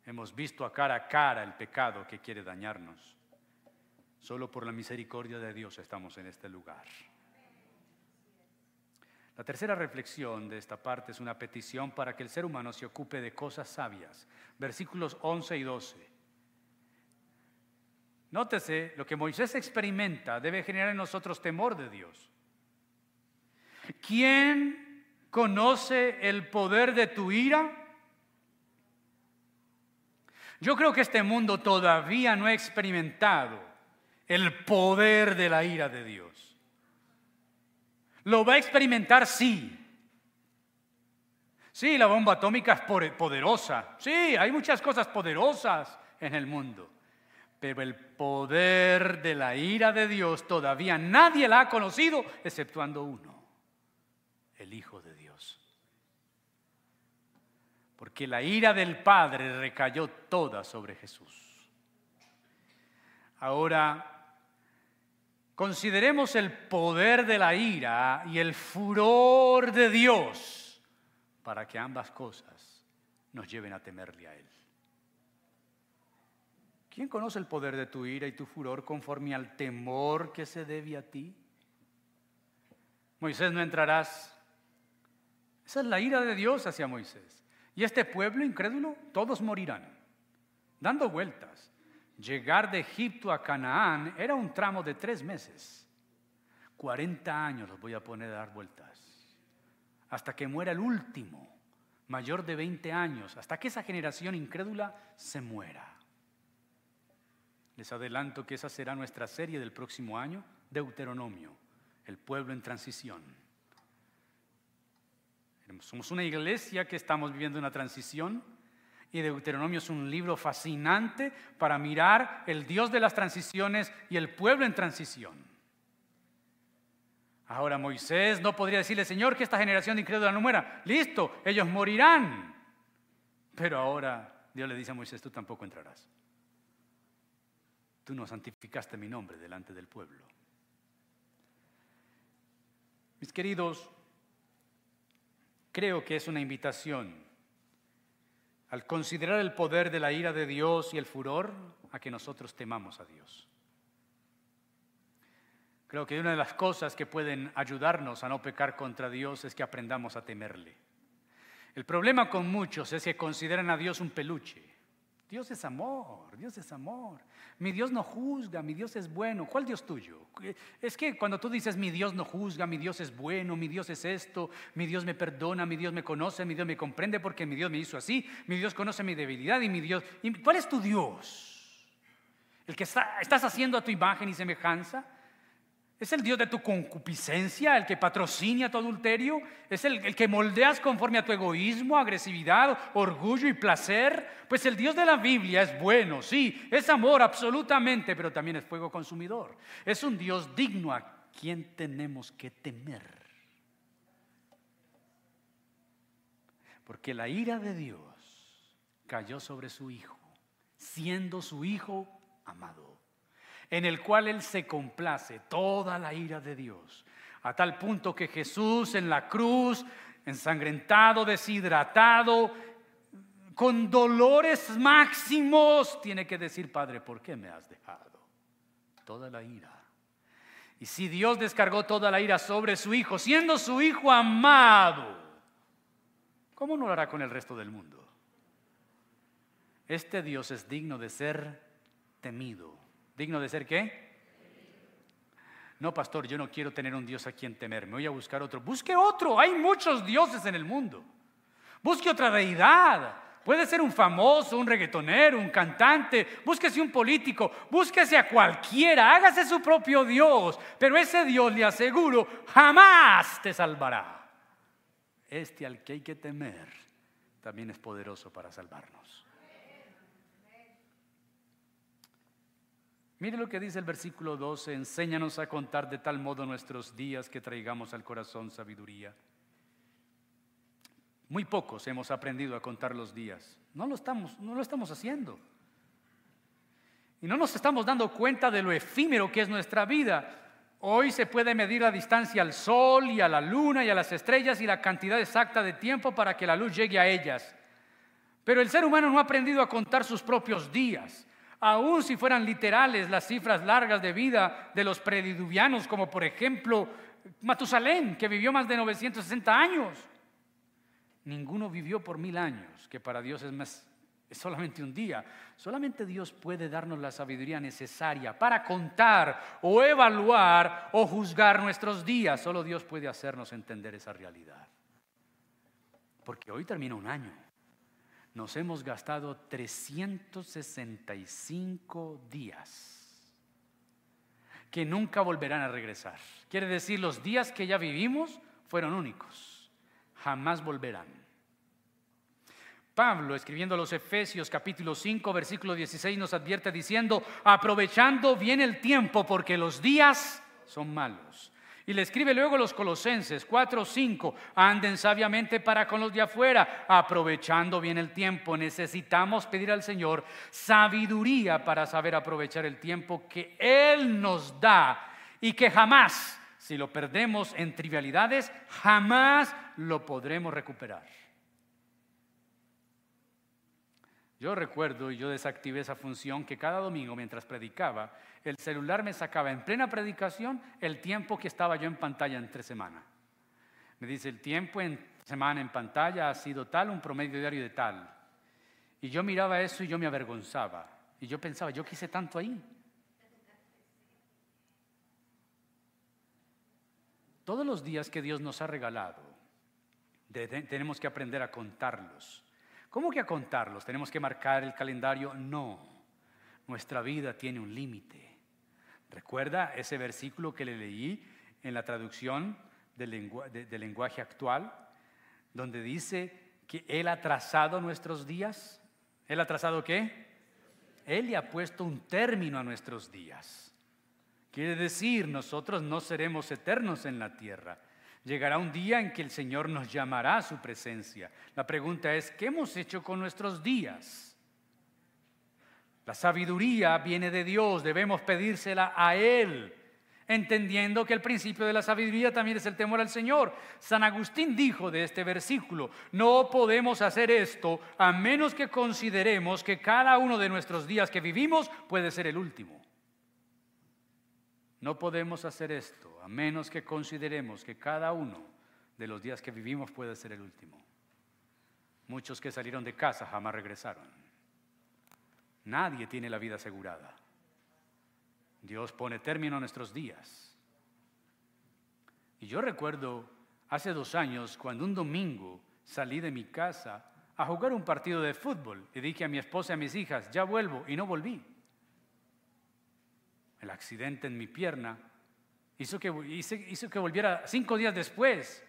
Hemos visto a cara a cara el pecado que quiere dañarnos. Solo por la misericordia de Dios estamos en este lugar. La tercera reflexión de esta parte es una petición para que el ser humano se ocupe de cosas sabias. Versículos 11 y 12. Nótese, lo que Moisés experimenta debe generar en nosotros temor de Dios. ¿Quién conoce el poder de tu ira? Yo creo que este mundo todavía no ha experimentado el poder de la ira de Dios. Lo va a experimentar sí. Sí, la bomba atómica es poderosa. Sí, hay muchas cosas poderosas en el mundo. Pero el poder de la ira de Dios todavía nadie la ha conocido exceptuando uno, el Hijo de Dios porque la ira del Padre recayó toda sobre Jesús. Ahora, consideremos el poder de la ira y el furor de Dios para que ambas cosas nos lleven a temerle a Él. ¿Quién conoce el poder de tu ira y tu furor conforme al temor que se debe a ti? Moisés no entrarás. Esa es la ira de Dios hacia Moisés. Y este pueblo incrédulo, todos morirán. Dando vueltas, llegar de Egipto a Canaán era un tramo de tres meses. 40 años los voy a poner a dar vueltas. Hasta que muera el último, mayor de 20 años, hasta que esa generación incrédula se muera. Les adelanto que esa será nuestra serie del próximo año, Deuteronomio, el pueblo en transición. Somos una iglesia que estamos viviendo una transición y Deuteronomio es un libro fascinante para mirar el Dios de las transiciones y el pueblo en transición. Ahora Moisés no podría decirle, Señor, que esta generación de incrédula no muera. Listo, ellos morirán. Pero ahora Dios le dice a Moisés, tú tampoco entrarás. Tú no santificaste mi nombre delante del pueblo. Mis queridos, creo que es una invitación al considerar el poder de la ira de Dios y el furor a que nosotros temamos a Dios. Creo que una de las cosas que pueden ayudarnos a no pecar contra Dios es que aprendamos a temerle. El problema con muchos es que consideran a Dios un peluche. Dios es amor, Dios es amor. Mi Dios no juzga, mi Dios es bueno. ¿Cuál Dios tuyo? Es que cuando tú dices mi Dios no juzga, mi Dios es bueno, mi Dios es esto, mi Dios me perdona, mi Dios me conoce, mi Dios me comprende porque mi Dios me hizo así, mi Dios conoce mi debilidad y mi Dios... ¿Cuál es tu Dios? ¿El que estás haciendo a tu imagen y semejanza? ¿Es el Dios de tu concupiscencia, el que patrocina tu adulterio? ¿Es el, que moldeas conforme a tu egoísmo, agresividad, orgullo y placer? Pues el Dios de la Biblia es bueno, sí, es amor absolutamente, pero también es fuego consumidor. Es un Dios digno a quien tenemos que temer. Porque la ira de Dios cayó sobre su Hijo, siendo su Hijo amado en el cual Él se complace toda la ira de Dios, a tal punto que Jesús en la cruz, ensangrentado, deshidratado, con dolores máximos, tiene que decir, Padre, ¿por qué me has dejado? Toda la ira. Y si Dios descargó toda la ira sobre su Hijo, siendo su Hijo amado, ¿cómo no lo hará con el resto del mundo? Este Dios es digno de ser temido. ¿Digno de ser qué? No, pastor, yo no quiero tener un Dios a quien temer, me voy a buscar otro. Busque otro, hay muchos dioses en el mundo. Busque otra deidad. Puede ser un famoso, un reggaetonero, un cantante, búsquese un político, búsquese a cualquiera, hágase su propio Dios, pero ese Dios, le aseguro, jamás te salvará. Este al que hay que temer también es poderoso para salvarnos. Mire lo que dice el versículo 12, enséñanos a contar de tal modo nuestros días que traigamos al corazón sabiduría. Muy pocos hemos aprendido a contar los días. No lo estamos, no lo estamos haciendo. Y no nos estamos dando cuenta de lo efímero que es nuestra vida. Hoy se puede medir la distancia al sol y a la luna y a las estrellas y la cantidad exacta de tiempo para que la luz llegue a ellas. Pero el ser humano no ha aprendido a contar sus propios días aun si fueran literales las cifras largas de vida de los prediluvianos, como por ejemplo Matusalén, que vivió más de 960 años. Ninguno vivió por mil años, que para Dios es, más, es solamente un día. Solamente Dios puede darnos la sabiduría necesaria para contar o evaluar o juzgar nuestros días. Solo Dios puede hacernos entender esa realidad. Porque hoy termina un año. Nos hemos gastado 365 días que nunca volverán a regresar. Quiere decir, los días que ya vivimos fueron únicos, jamás volverán. Pablo, escribiendo a los Efesios capítulo 5, versículo 16, nos advierte diciendo, aprovechando bien el tiempo porque los días son malos. Y le escribe luego los Colosenses 4, 5, anden sabiamente para con los de afuera, aprovechando bien el tiempo. Necesitamos pedir al Señor sabiduría para saber aprovechar el tiempo que Él nos da y que jamás, si lo perdemos en trivialidades, jamás lo podremos recuperar. Yo recuerdo y yo desactivé esa función que cada domingo mientras predicaba, el celular me sacaba en plena predicación el tiempo que estaba yo en pantalla entre semana. Me dice, el tiempo en semana en pantalla ha sido tal, un promedio diario de tal. Y yo miraba eso y yo me avergonzaba. Y yo pensaba, yo quise tanto ahí. Todos los días que Dios nos ha regalado, tenemos que aprender a contarlos ¿Cómo que a contarlos? ¿Tenemos que marcar el calendario? No. Nuestra vida tiene un límite. ¿Recuerda ese versículo que le leí en la traducción del, lenguaje actual? Donde dice que Él ha trazado nuestros días. ¿Él ha trazado qué? Él le ha puesto un término a nuestros días. Quiere decir, nosotros no seremos eternos en la tierra. Llegará un día en que el Señor nos llamará a su presencia. La pregunta es, ¿qué hemos hecho con nuestros días? La sabiduría viene de Dios, debemos pedírsela a Él, entendiendo que el principio de la sabiduría también es el temor al Señor. San Agustín dijo de este versículo, no podemos hacer esto a menos que consideremos que cada uno de nuestros días que vivimos puede ser el último. No podemos hacer esto a menos que consideremos que cada uno de los días que vivimos puede ser el último. Muchos que salieron de casa jamás regresaron. Nadie tiene la vida asegurada. Dios pone término a nuestros días. Y yo recuerdo hace dos años cuando un domingo salí de mi casa a jugar un partido de fútbol y dije a mi esposa y a mis hijas, ya vuelvo y no volví el accidente en mi pierna, hizo que, hizo, que volviera cinco días después,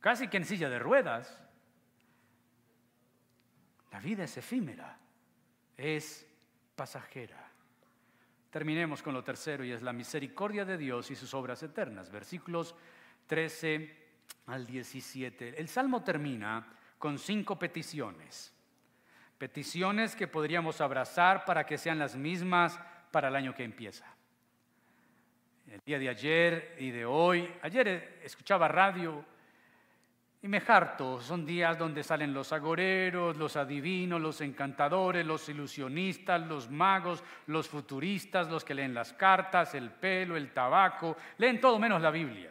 casi que en silla de ruedas. La vida es efímera, es pasajera. Terminemos con lo tercero y es la misericordia de Dios y sus obras eternas. Versículos 13 al 17. El Salmo termina con cinco peticiones. Peticiones que podríamos abrazar para que sean las mismas para el año que empieza el día de ayer y de hoy. Ayer escuchaba radio y me harto. Son días donde salen los agoreros, los adivinos, los encantadores, los ilusionistas, los magos, los futuristas, los que leen las cartas, el pelo, el tabaco. Leen todo menos la Biblia.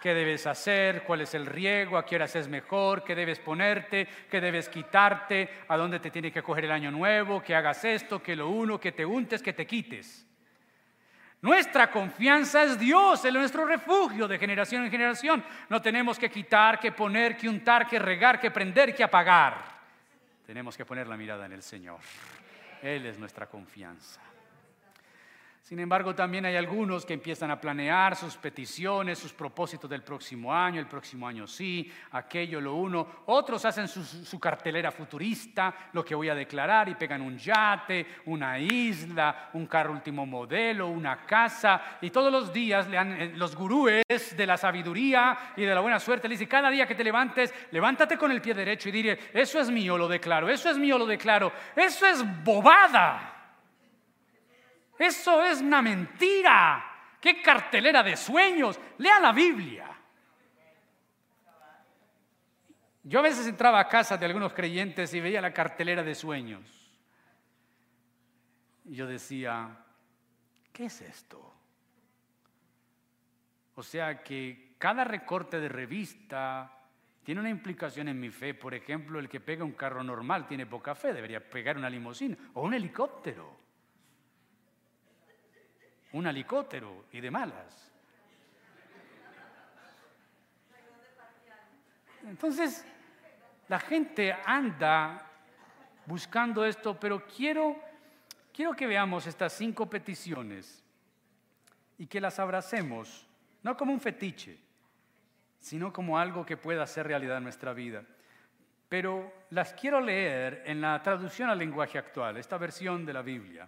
¿Qué debes hacer? ¿Cuál es el riego? ¿A qué horas es mejor? ¿Qué debes ponerte? ¿Qué debes quitarte? ¿A dónde te tiene que coger el año nuevo? ¿Que hagas esto? ¿Que lo uno? ¿Que te untes? ¿Que te quites? Nuestra confianza es Dios, es nuestro refugio de generación en generación. No tenemos que quitar, que poner, que untar, que regar, que prender, que apagar. Tenemos que poner la mirada en el Señor. Él es nuestra confianza. Sin embargo, también hay algunos que empiezan a planear sus peticiones, sus propósitos del próximo año, el próximo año sí, aquello, lo uno. Otros hacen su, cartelera futurista, lo que voy a declarar, y pegan un yate, una isla, un carro último modelo, una casa. Y todos los días eh, los gurúes de la sabiduría y de la buena suerte le dicen, cada día que te levantes, levántate con el pie derecho y diré, eso es mío, lo declaro, eso es mío, lo declaro. Eso es bobada. Eso es una mentira. ¿Qué cartelera de sueños? Lea la Biblia. Yo a veces entraba a casa de algunos creyentes y veía la cartelera de sueños. Y yo decía, ¿qué es esto? O sea que cada recorte de revista tiene una implicación en mi fe. Por ejemplo, el que pega un carro normal tiene poca fe, debería pegar una limusina o un helicóptero un helicóptero y de malas. Entonces, La gente anda buscando esto, pero quiero, quiero que veamos estas cinco peticiones y que las abracemos, no como un fetiche, sino como algo que pueda ser realidad en nuestra vida. Pero las quiero leer en la traducción al lenguaje actual, esta versión de la Biblia.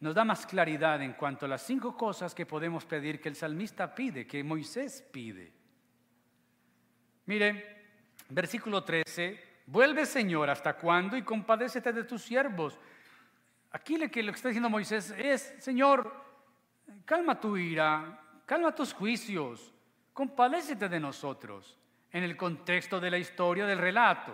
Nos da más claridad en cuanto a las cinco cosas que podemos pedir que el salmista pide, que Moisés pide. Mire, versículo 13, vuelve Señor, ¿hasta cuándo? Y compadécete de tus siervos. Aquí lo que, está diciendo Moisés es, Señor, calma tu ira, calma tus juicios, compadécete de nosotros en el contexto de la historia del relato.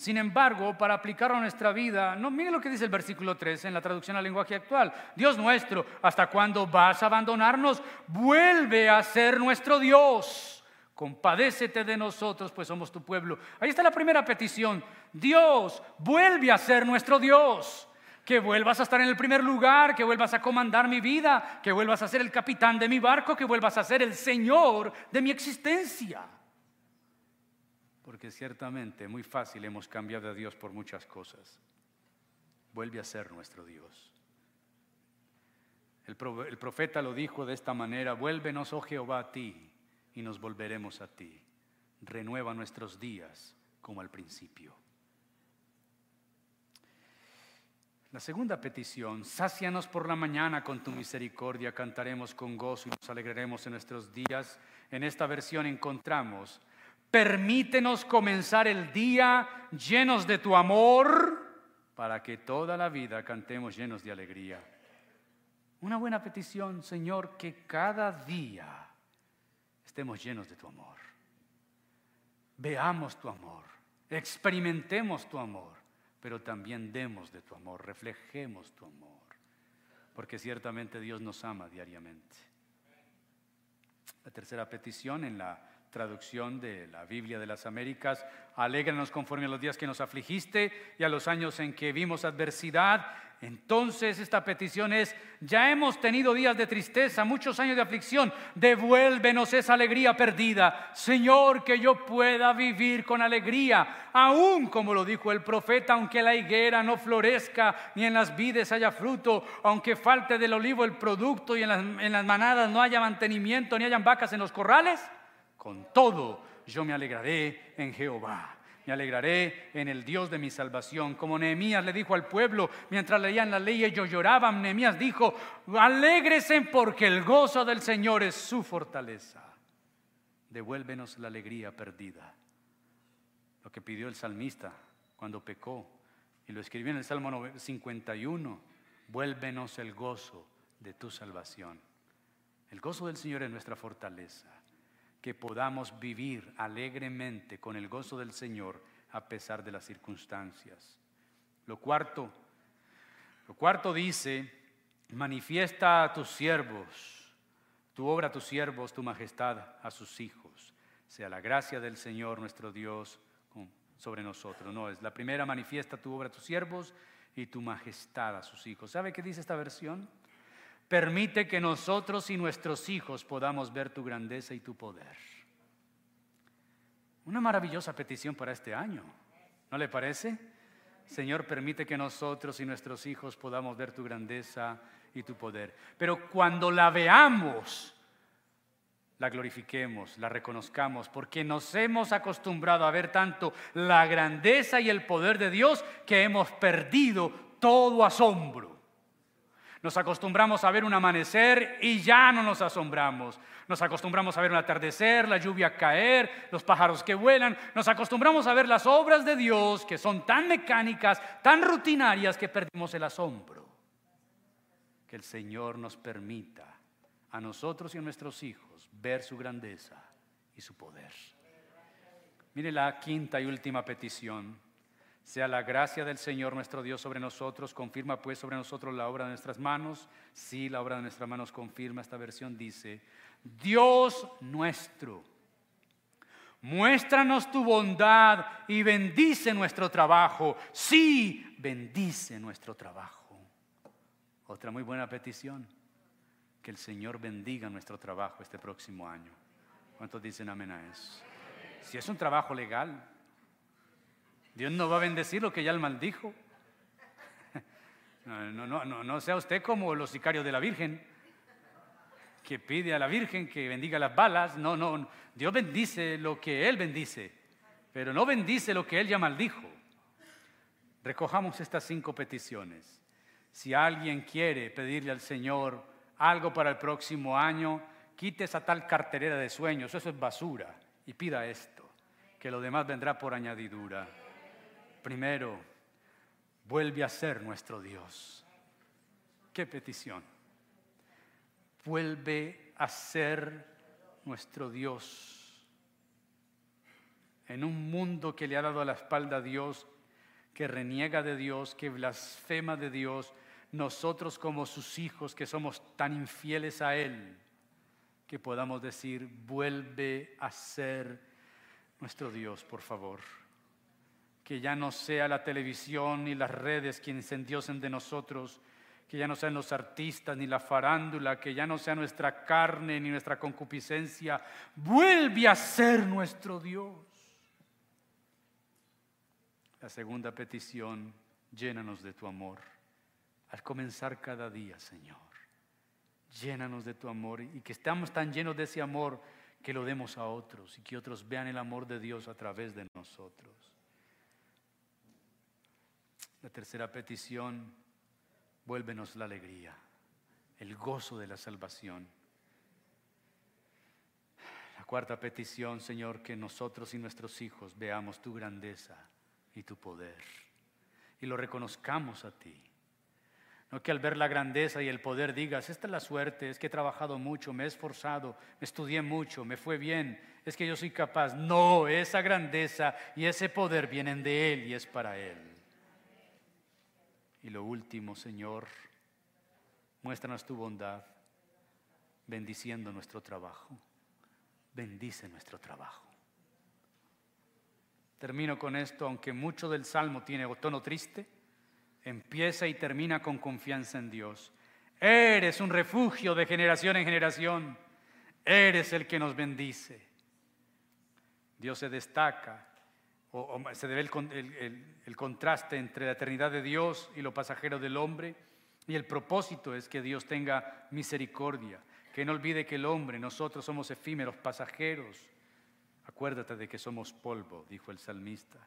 Sin embargo, para aplicarlo a nuestra vida, no, mire lo que dice el versículo 13 en la traducción al lenguaje actual. Dios nuestro, ¿hasta cuándo vas a abandonarnos? Vuelve a ser nuestro Dios. Compadécete de nosotros, pues somos tu pueblo. Ahí está la primera petición. Dios, vuelve a ser nuestro Dios que vuelvas a estar en el primer lugar, que vuelvas a comandar mi vida, que vuelvas a ser el capitán de mi barco, que vuelvas a ser el Señor de mi existencia. Porque ciertamente muy fácil hemos cambiado a Dios por muchas cosas. Vuelve a ser nuestro Dios. El, profeta lo dijo de esta manera, vuélvenos, oh Jehová, a ti, y nos volveremos a ti. Renueva nuestros días como al principio. La segunda petición, sácianos por la mañana con tu misericordia, cantaremos con gozo y nos alegraremos en nuestros días. En esta versión encontramos, permítenos comenzar el día llenos de tu amor, para que toda la vida cantemos llenos de alegría. Una buena petición, Señor, que cada día estemos llenos de tu amor. Veamos tu amor, experimentemos tu amor pero también demos de tu amor, reflejemos tu amor, porque ciertamente Dios nos ama diariamente. La tercera petición en la traducción de la Biblia de las Américas, alégranos conforme a los días que nos afligiste y a los años en que vimos adversidad. Entonces esta petición es, ya hemos tenido días de tristeza, muchos años de aflicción, devuélvenos esa alegría perdida. Señor, que yo pueda vivir con alegría, aún como lo dijo el profeta, aunque la higuera no florezca, ni en las vides haya fruto, aunque falte del olivo el producto y en las, en las manadas no haya mantenimiento, ni hayan vacas en los corrales, con todo yo me alegraré en Jehová me alegraré en el Dios de mi salvación. Como Nehemías le dijo al pueblo mientras leían la ley, ellos lloraban. Nehemías dijo, alégresen porque el gozo del Señor es su fortaleza. Devuélvenos la alegría perdida. Lo que pidió el salmista cuando pecó. Y lo escribió en el Salmo 51. Vuélvenos el gozo de tu salvación. El gozo del Señor es nuestra fortaleza que podamos vivir alegremente con el gozo del Señor a pesar de las circunstancias. Lo cuarto, lo cuarto dice, manifiesta a tus siervos, tu obra a tus siervos, tu majestad a sus hijos. Sea la gracia del Señor nuestro Dios sobre nosotros. No, es la primera manifiesta tu obra a tus siervos y tu majestad a sus hijos. ¿Sabe qué dice esta versión? Permite que nosotros y nuestros hijos podamos ver tu grandeza y tu poder. Una maravillosa petición para este año, ¿no le parece? Señor, permite que nosotros y nuestros hijos podamos ver tu grandeza y tu poder. Pero cuando la veamos, la glorifiquemos, la reconozcamos, porque nos hemos acostumbrado a ver tanto la grandeza y el poder de Dios que hemos perdido todo asombro. Nos acostumbramos a ver un amanecer y ya no nos asombramos. Nos acostumbramos a ver un atardecer, la lluvia caer, los pájaros que vuelan. Nos acostumbramos a ver las obras de Dios que son tan mecánicas, tan rutinarias que perdimos el asombro. Que el Señor nos permita a nosotros y a nuestros hijos ver su grandeza y su poder. Mire la quinta y última petición sea la gracia del Señor nuestro Dios sobre nosotros, confirma pues sobre nosotros la obra de nuestras manos. Sí, la obra de nuestras manos confirma, esta versión dice, Dios nuestro, muéstranos tu bondad y bendice nuestro trabajo. Sí, bendice nuestro trabajo. Otra muy buena petición, que el Señor bendiga nuestro trabajo este próximo año. ¿Cuántos dicen amén a eso? Si es un trabajo legal, Dios no va a bendecir lo que ya él maldijo. No, no, no, no sea usted como los sicarios de la Virgen, que pide a la Virgen que bendiga las balas. No, no, Dios bendice lo que Él bendice, pero no bendice lo que Él ya maldijo. Recojamos estas cinco peticiones. Si alguien quiere pedirle al Señor algo para el próximo año, quite esa tal carterera de sueños, eso es basura, y pida esto, que lo demás vendrá por añadidura. Primero, vuelve a ser nuestro Dios. ¿Qué petición? Vuelve a ser nuestro Dios. En un mundo que le ha dado la espalda a Dios, que reniega de Dios, que blasfema de Dios, nosotros como sus hijos que somos tan infieles a Él, que podamos decir, vuelve a ser nuestro Dios, por favor. Que ya no sea la televisión ni las redes quienes se endiosen de nosotros, que ya no sean los artistas ni la farándula, que ya no sea nuestra carne ni nuestra concupiscencia. Vuelve a ser nuestro Dios. La segunda petición, llénanos de tu amor al comenzar cada día, Señor. Llénanos de tu amor y que estamos tan llenos de ese amor que lo demos a otros y que otros vean el amor de Dios a través de nosotros. La tercera petición, vuélvenos la alegría, el gozo de la salvación. La cuarta petición, Señor, que nosotros y nuestros hijos veamos tu grandeza y tu poder y lo reconozcamos a ti no que al ver la grandeza y el poder digas, esta es la suerte, es que he trabajado mucho, me he esforzado, me estudié mucho, me fue bien, es que yo soy capaz. No, esa grandeza y ese poder vienen de Él y es para Él. Y lo último, Señor, muéstranos tu bondad, bendiciendo nuestro trabajo. Bendice nuestro trabajo. Termino con esto, aunque mucho del salmo tiene tono triste empieza y termina con confianza en Dios. Eres un refugio de generación en generación. Eres el que nos bendice. Dios se destaca, o, se debe el, el contraste entre la eternidad de Dios y lo pasajero del hombre. Y el propósito es que Dios tenga misericordia, que no olvide que el hombre, nosotros somos efímeros, pasajeros. Acuérdate de que somos polvo, dijo el salmista.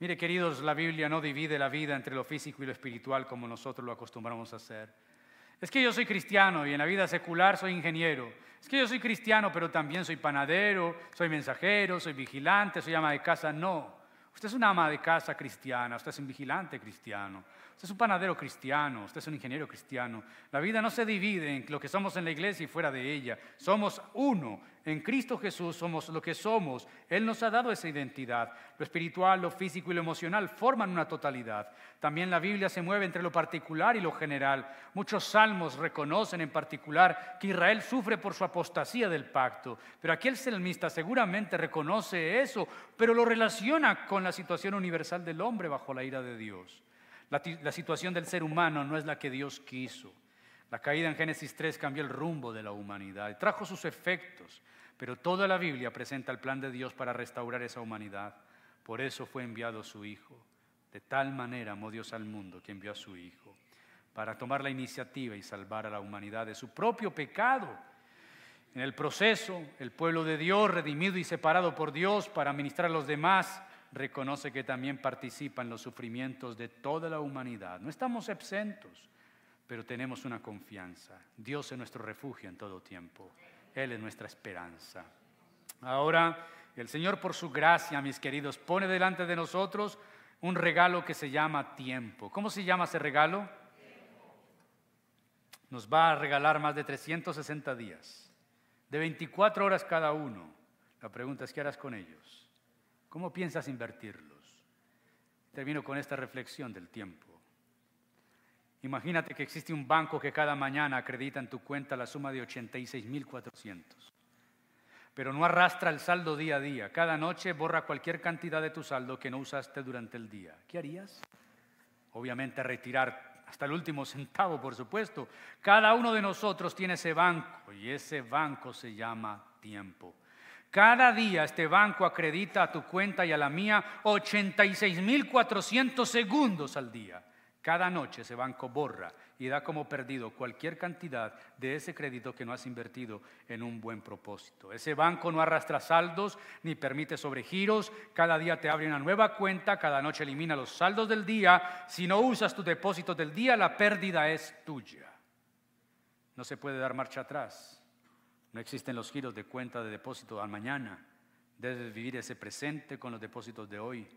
Mire, queridos, la Biblia no divide la vida entre lo físico y lo espiritual como nosotros lo acostumbramos a hacer. Es que yo soy cristiano y en la vida secular soy ingeniero. Es que yo soy cristiano, pero también soy panadero, soy mensajero, soy vigilante, soy ama de casa. No, usted es una ama de casa cristiana, usted es un vigilante cristiano, Usted es un panadero cristiano, usted es un ingeniero cristiano. La vida no se divide en lo que somos en la iglesia y fuera de ella. Somos uno. En Cristo Jesús somos lo que somos. Él nos ha dado esa identidad. Lo espiritual, lo físico y lo emocional forman una totalidad. También la Biblia se mueve entre lo particular y lo general. Muchos salmos reconocen en particular que Israel sufre por su apostasía del pacto. Pero aquí el salmista seguramente reconoce eso, pero lo relaciona con la situación universal del hombre bajo la ira de Dios. La, situación del ser humano no es la que Dios quiso. La caída en Génesis 3 cambió el rumbo de la humanidad, trajo sus efectos, pero toda la Biblia presenta el plan de Dios para restaurar esa humanidad. Por eso fue enviado su Hijo. De tal manera amó Dios al mundo que envió a su Hijo, para tomar la iniciativa y salvar a la humanidad de su propio pecado. En el proceso, el pueblo de Dios, redimido y separado por Dios para ministrar a los demás, reconoce que también participa en los sufrimientos de toda la humanidad. No estamos exentos, pero tenemos una confianza. Dios es nuestro refugio en todo tiempo. Él es nuestra esperanza. Ahora, el Señor por su gracia, mis queridos, pone delante de nosotros un regalo que se llama tiempo. ¿Cómo se llama ese regalo? Nos va a regalar más de 360 días, de 24 horas cada uno. La pregunta es, ¿qué harás con ellos? ¿Cómo piensas invertirlos? Termino con esta reflexión del tiempo. Imagínate que existe un banco que cada mañana acredita en tu cuenta la suma de 86.400, pero no arrastra el saldo día a día. Cada noche borra cualquier cantidad de tu saldo que no usaste durante el día. ¿Qué harías? Obviamente retirar hasta el último centavo, por supuesto. Cada uno de nosotros tiene ese banco y ese banco se llama tiempo. Cada día este banco acredita a tu cuenta y a la mía 86.400 segundos al día. Cada noche ese banco borra y da como perdido cualquier cantidad de ese crédito que no has invertido en un buen propósito. Ese banco no arrastra saldos ni permite sobregiros. Cada día te abre una nueva cuenta, cada noche elimina los saldos del día. Si no usas tu depósito del día, la pérdida es tuya. No se puede dar marcha atrás. No existen los giros de cuenta de depósito al mañana. Debes vivir ese presente con los depósitos de hoy.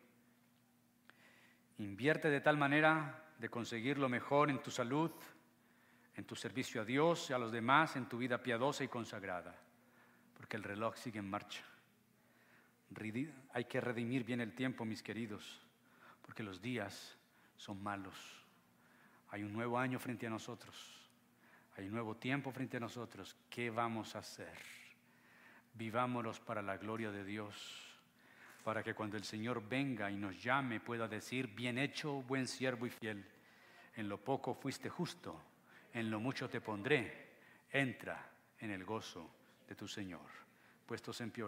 Invierte de tal manera de conseguir lo mejor en tu salud, en tu servicio a Dios y a los demás, en tu vida piadosa y consagrada, porque el reloj sigue en marcha. Hay que redimir bien el tiempo, mis queridos, porque los días son malos. Hay un nuevo año frente a nosotros. Hay un nuevo tiempo frente a nosotros. ¿Qué vamos a hacer? Vivámonos para la gloria de Dios, para que cuando el Señor venga y nos llame pueda decir, bien hecho, buen siervo y fiel. En lo poco fuiste justo, en lo mucho te pondré. Entra en el gozo de tu Señor. Puestos en pie.